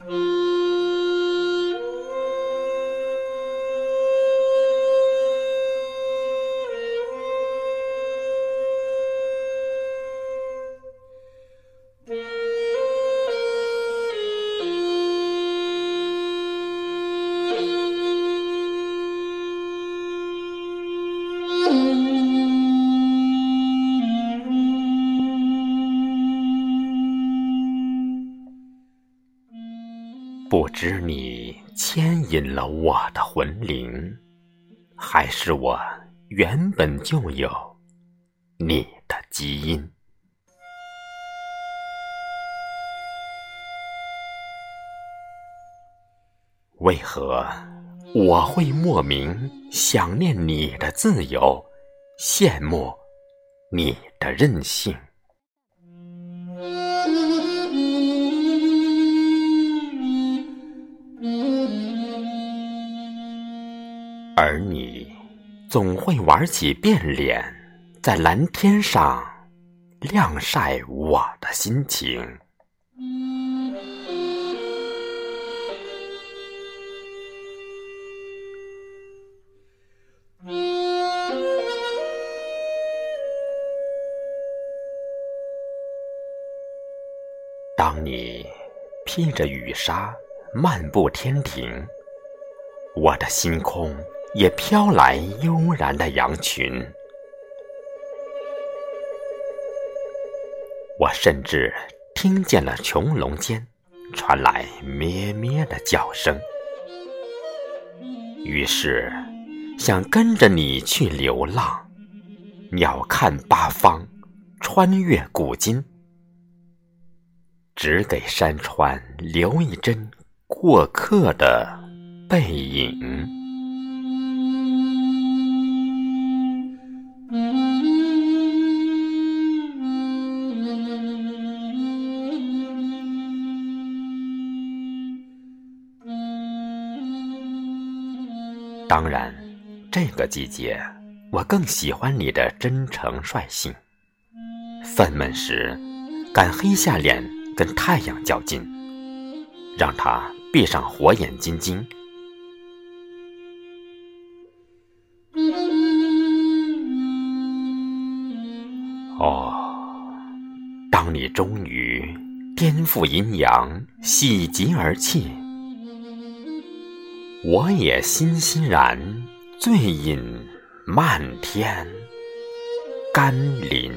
Mm-hmm. 不知你牵引了我的魂灵，还是我原本就有你的基因？为何我会莫名想念你的自由，羡慕你的任性？而你总会玩起变脸，在蓝天上晾晒我的心情。当你披着雨纱漫步天庭，我的星空。也飘来悠然的羊群，我甚至听见了穹隆间传来咩咩的叫声。于是，想跟着你去流浪，鸟瞰八方，穿越古今，只给山川留一帧过客的背影。当然，这个季节我更喜欢你的真诚率性。愤懑时，敢黑下脸跟太阳较劲，让他闭上火眼金睛。哦，当你终于颠覆阴阳，喜极而泣。我也欣欣然，醉饮漫天甘霖。